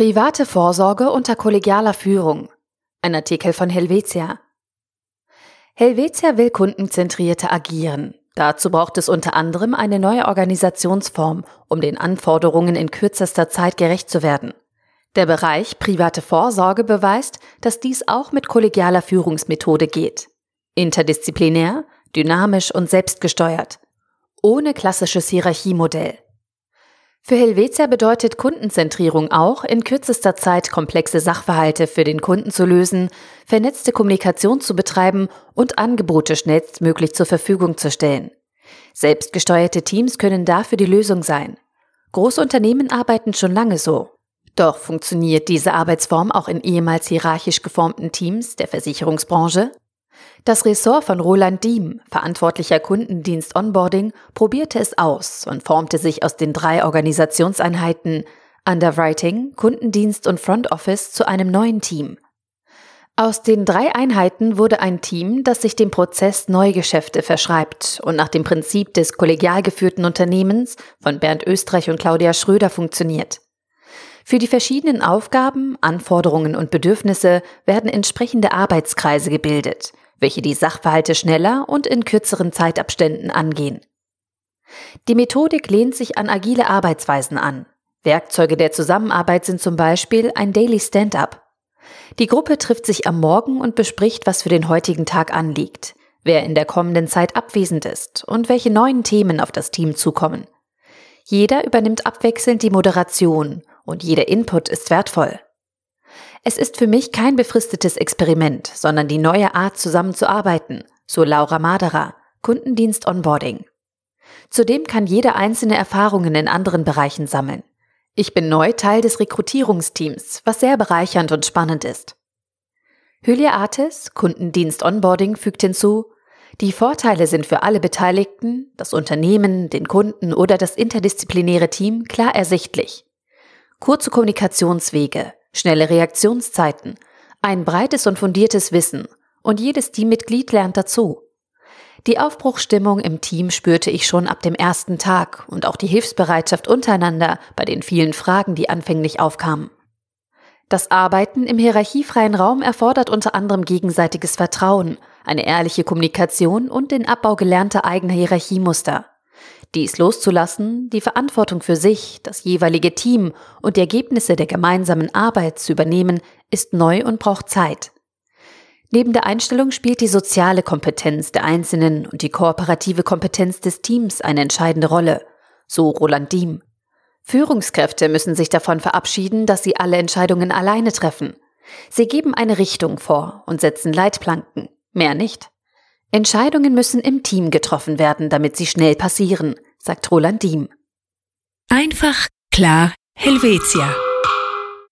Private Vorsorge unter kollegialer Führung. Ein Artikel von Helvetia. Helvetia will kundenzentrierter agieren. Dazu braucht es unter anderem eine neue Organisationsform, um den Anforderungen in kürzester Zeit gerecht zu werden. Der Bereich private Vorsorge beweist, dass dies auch mit kollegialer Führungsmethode geht. Interdisziplinär, dynamisch und selbstgesteuert. Ohne klassisches Hierarchiemodell. Für Helvetia bedeutet Kundenzentrierung auch, in kürzester Zeit komplexe Sachverhalte für den Kunden zu lösen, vernetzte Kommunikation zu betreiben und Angebote schnellstmöglich zur Verfügung zu stellen. Selbstgesteuerte Teams können dafür die Lösung sein. Großunternehmen arbeiten schon lange so. Doch funktioniert diese Arbeitsform auch in ehemals hierarchisch geformten Teams der Versicherungsbranche? Das Ressort von Roland Diem, verantwortlicher Kundendienst Onboarding, probierte es aus und formte sich aus den drei Organisationseinheiten Underwriting, Kundendienst und Front Office zu einem neuen Team. Aus den drei Einheiten wurde ein Team, das sich dem Prozess Neugeschäfte verschreibt und nach dem Prinzip des kollegial geführten Unternehmens von Bernd Österreich und Claudia Schröder funktioniert. Für die verschiedenen Aufgaben, Anforderungen und Bedürfnisse werden entsprechende Arbeitskreise gebildet, welche die Sachverhalte schneller und in kürzeren Zeitabständen angehen. Die Methodik lehnt sich an agile Arbeitsweisen an. Werkzeuge der Zusammenarbeit sind zum Beispiel ein Daily Stand-up. Die Gruppe trifft sich am Morgen und bespricht, was für den heutigen Tag anliegt, wer in der kommenden Zeit abwesend ist und welche neuen Themen auf das Team zukommen. Jeder übernimmt abwechselnd die Moderation und jeder Input ist wertvoll. Es ist für mich kein befristetes Experiment, sondern die neue Art zusammenzuarbeiten, so Laura Maderer, Kundendienst Onboarding. Zudem kann jeder einzelne Erfahrungen in anderen Bereichen sammeln. Ich bin neu Teil des Rekrutierungsteams, was sehr bereichernd und spannend ist. Hylia Artis, Kundendienst Onboarding, fügt hinzu, die Vorteile sind für alle Beteiligten, das Unternehmen, den Kunden oder das interdisziplinäre Team klar ersichtlich. Kurze Kommunikationswege, schnelle Reaktionszeiten, ein breites und fundiertes Wissen und jedes Teammitglied lernt dazu. Die Aufbruchstimmung im Team spürte ich schon ab dem ersten Tag und auch die Hilfsbereitschaft untereinander bei den vielen Fragen, die anfänglich aufkamen. Das Arbeiten im hierarchiefreien Raum erfordert unter anderem gegenseitiges Vertrauen, eine ehrliche Kommunikation und den Abbau gelernter eigener Hierarchiemuster. Dies loszulassen, die Verantwortung für sich, das jeweilige Team und die Ergebnisse der gemeinsamen Arbeit zu übernehmen, ist neu und braucht Zeit. Neben der Einstellung spielt die soziale Kompetenz der Einzelnen und die kooperative Kompetenz des Teams eine entscheidende Rolle, so Roland Diem. Führungskräfte müssen sich davon verabschieden, dass sie alle Entscheidungen alleine treffen. Sie geben eine Richtung vor und setzen Leitplanken, mehr nicht. Entscheidungen müssen im Team getroffen werden, damit sie schnell passieren, sagt Roland Diem. Einfach, klar, Helvetia.